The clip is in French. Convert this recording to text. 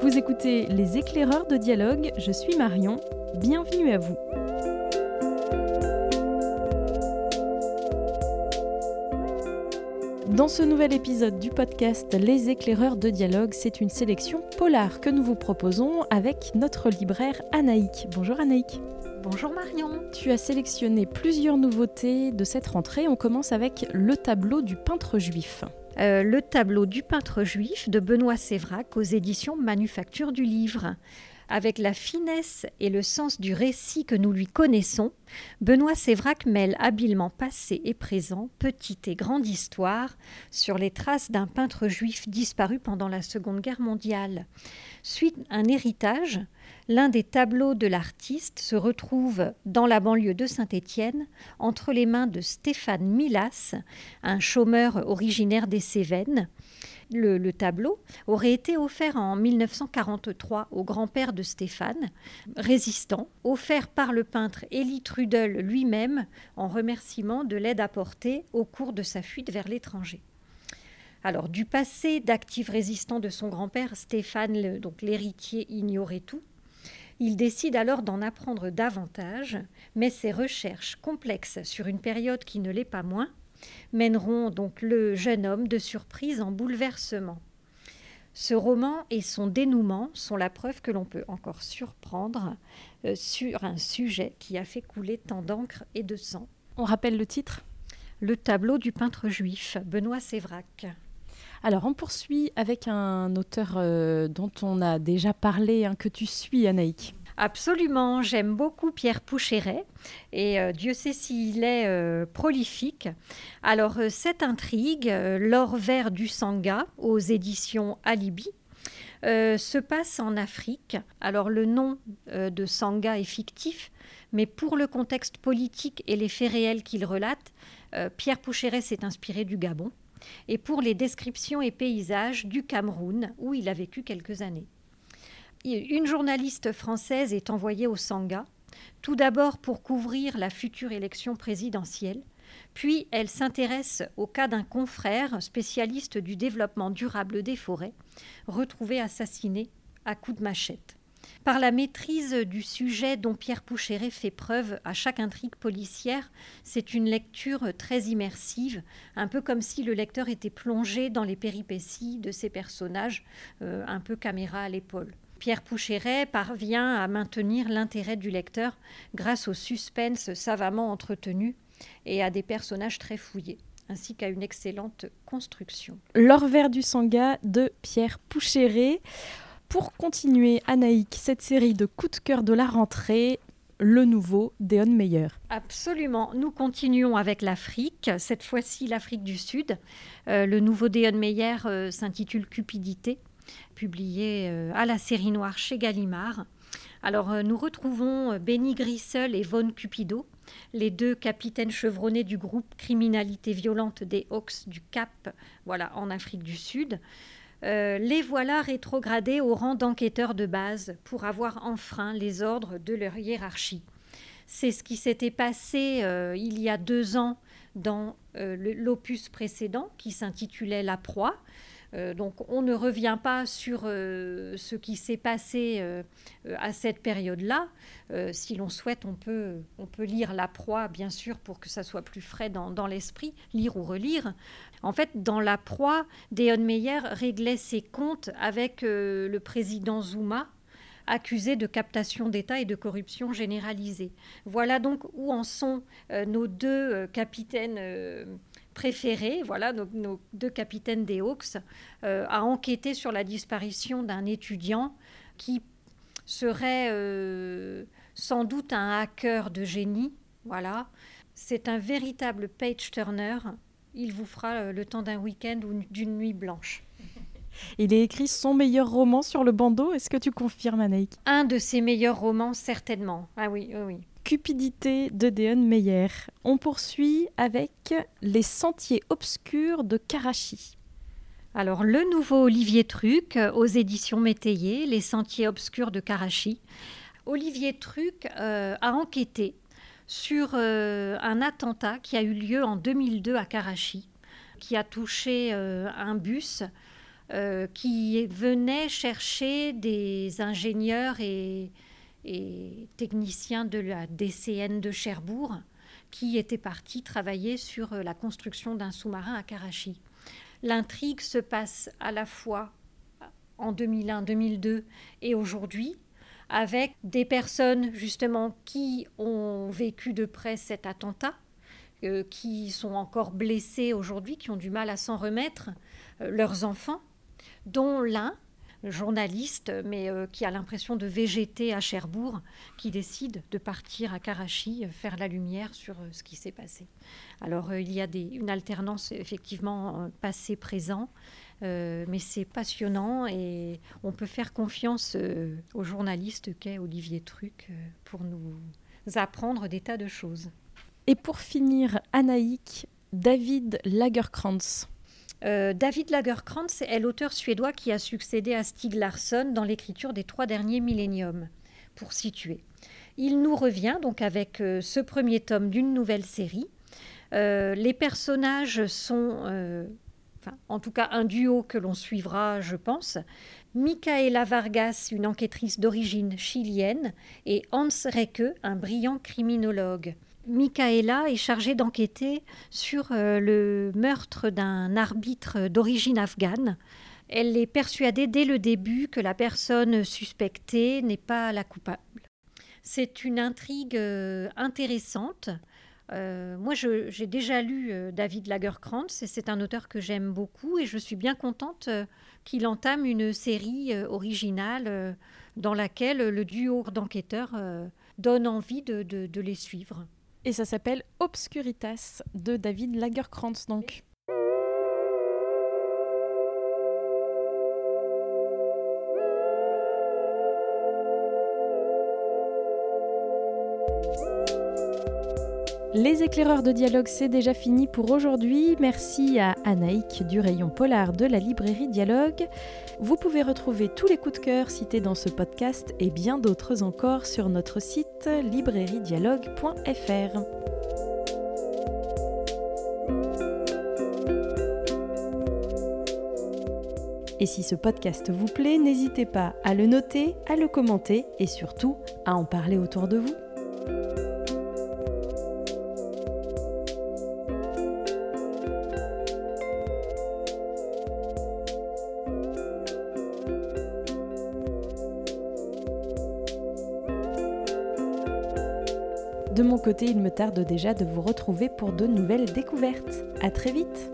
Vous écoutez Les éclaireurs de dialogue, je suis Marion, bienvenue à vous. Dans ce nouvel épisode du podcast Les éclaireurs de dialogue, c'est une sélection polar que nous vous proposons avec notre libraire Anaïk. Bonjour Anaïk. Bonjour Marion. Tu as sélectionné plusieurs nouveautés de cette rentrée. On commence avec le tableau du peintre juif. Euh, le tableau du peintre juif de Benoît Sévrac aux éditions Manufacture du Livre. Avec la finesse et le sens du récit que nous lui connaissons, Benoît Sévrac mêle habilement passé et présent, petite et grande histoire, sur les traces d'un peintre juif disparu pendant la Seconde Guerre mondiale. Suite un héritage, l'un des tableaux de l'artiste se retrouve dans la banlieue de Saint-Étienne, entre les mains de Stéphane Milas, un chômeur originaire des Cévennes. Le, tableau aurait été offert en 1943 au grand-père de Stéphane, résistant, offert par le peintre Élie Trudel lui-même en remerciement de l'aide apportée au cours de sa fuite vers l'étranger. Alors, du passé d'actif résistant de son grand-père, Stéphane, donc l'héritier, ignorait tout. Il décide alors d'en apprendre davantage, mais ses recherches complexes sur une période qui ne l'est pas moins mèneront donc le jeune homme de surprise en bouleversement. Ce roman et son dénouement sont la preuve que l'on peut encore surprendre euh, sur un sujet qui a fait couler tant d'encre et de sang. On rappelle le titre? Le tableau du peintre juif, Benoît Sévrac. Alors, on poursuit avec un auteur euh, dont on a déjà parlé, hein, que tu suis, Anaïk. Absolument, j'aime beaucoup Pierre Poucheret et euh, Dieu sait s'il est euh, prolifique. Alors cette intrigue, L'or vert du Sangha aux éditions Alibi, se passe en Afrique. Alors le nom de Sangha est fictif, mais pour le contexte politique et les faits réels qu'il relate, Pierre Poucheret s'est inspiré du Gabon et pour les descriptions et paysages du Cameroun, où il a vécu quelques années. Une journaliste française est envoyée au Sangha, tout d'abord pour couvrir la future élection présidentielle, puis elle s'intéresse au cas d'un confrère spécialiste du développement durable des forêts, retrouvé assassiné à coups de machette. Par la maîtrise du sujet dont Pierre Poucheret fait preuve à chaque intrigue policière, c'est une lecture très immersive, un peu comme si le lecteur était plongé dans les péripéties de ces personnages, euh, un peu caméra à l'épaule. Pierre Poucheret parvient à maintenir l'intérêt du lecteur grâce au suspense savamment entretenu et à des personnages très fouillés ainsi qu'à une excellente construction. L'or vert du Sangha de Pierre Poucheret pour continuer, Anaïk, cette série de coups de cœur de la rentrée, le nouveau Deon Meyer. Absolument. Nous continuons avec l'Afrique, cette fois-ci l'Afrique du Sud. Euh, le nouveau Deon Meyer euh, s'intitule Cupidité, publié euh, à la série noire chez Gallimard. Alors nous retrouvons Benny Grissel et Von Cupido, les deux capitaines chevronnés du groupe Criminalité violente des Hawks du Cap, voilà, en Afrique du Sud. Euh, les voilà rétrogradés au rang d'enquêteurs de base pour avoir enfreint les ordres de leur hiérarchie. C'est ce qui s'était passé euh, il y a deux ans dans euh, l'opus précédent qui s'intitulait La proie. Euh, donc on ne revient pas sur euh, ce qui s'est passé euh, à cette période-là. si l'on souhaite, on peut, on peut lire La proie, bien sûr, pour que ça soit plus frais dans, dans l'esprit, lire ou relire. En fait, dans La proie, Deon Meyer réglait ses comptes avec le président Zuma, accusé de captation d'État et de corruption généralisée. Voilà donc où en sont nos deux capitaines préférés, voilà, nos, deux capitaines des Hawks, euh, à enquêter sur la disparition d'un étudiant qui serait euh, sans doute un hacker de génie. Voilà, c'est un véritable page turner. Il vous fera euh, le temps d'un week-end ou d'une nuit blanche. Il a écrit son meilleur roman sur le bandeau. Est-ce que tu confirmes, Anaïk? Un de ses meilleurs romans, certainement. Ah oui, oui, oui. Cupidité de Deon Meyer. On poursuit avec Les sentiers obscurs de Karachi. Alors, le nouveau Olivier Truc aux éditions Métayer, Les sentiers obscurs de Karachi. Olivier Truc euh, a enquêté sur euh, un attentat qui a eu lieu en 2002 à Karachi, qui a touché euh, un bus euh, qui venait chercher des ingénieurs et, techniciens de la DCN de Cherbourg qui étaient partis travailler sur la construction d'un sous-marin à Karachi. L'intrigue se passe à la fois en 2001, 2002 et aujourd'hui, avec des personnes justement qui ont vécu de près cet attentat, euh, qui sont encore blessés aujourd'hui, qui ont du mal à s'en remettre, euh, leurs enfants, dont l'un, journaliste, mais euh, qui a l'impression de végéter à Cherbourg, qui décide de partir à Karachi faire la lumière sur ce qui s'est passé. Alors il y a une alternance effectivement passé-présent, mais c'est passionnant et on peut faire confiance au journaliste qu'est Olivier Truc pour nous apprendre des tas de choses. Et pour finir, Anaïk, David Lagerkrantz. Euh, David Lagerkrantz est l'auteur suédois qui a succédé à Stig Larsson dans l'écriture des trois derniers milléniums, pour situer. Il nous revient donc avec euh, ce premier tome d'une nouvelle série. Euh, les personnages sont, en tout cas un duo que l'on suivra, je pense. Michaela Vargas, une enquêtrice d'origine chilienne, et Hans Recke, un brillant criminologue. Michaela est chargée d'enquêter sur euh, le meurtre d'un arbitre d'origine afghane. Elle est persuadée dès le début que la personne suspectée n'est pas la coupable. C'est une intrigue euh, intéressante. Euh, moi, j'ai déjà lu David Lagerkrantz et c'est un auteur que j'aime beaucoup et je suis bien contente qu'il entame une série originale dans laquelle le duo d'enquêteurs donne envie de les suivre. Et ça s'appelle Obscuritas de David Lagerkrantz donc. Les éclaireurs de dialogue, c'est déjà fini pour aujourd'hui. Merci à Anaïk du rayon polar de la librairie Dialogue. Vous pouvez retrouver tous les coups de cœur cités dans ce podcast et bien d'autres encore sur notre site librairiedialogue.fr. Et si ce podcast vous plaît, n'hésitez pas à le noter, à le commenter et surtout à en parler autour de vous. De mon côté, il me tarde déjà de vous retrouver pour de nouvelles découvertes. À très vite!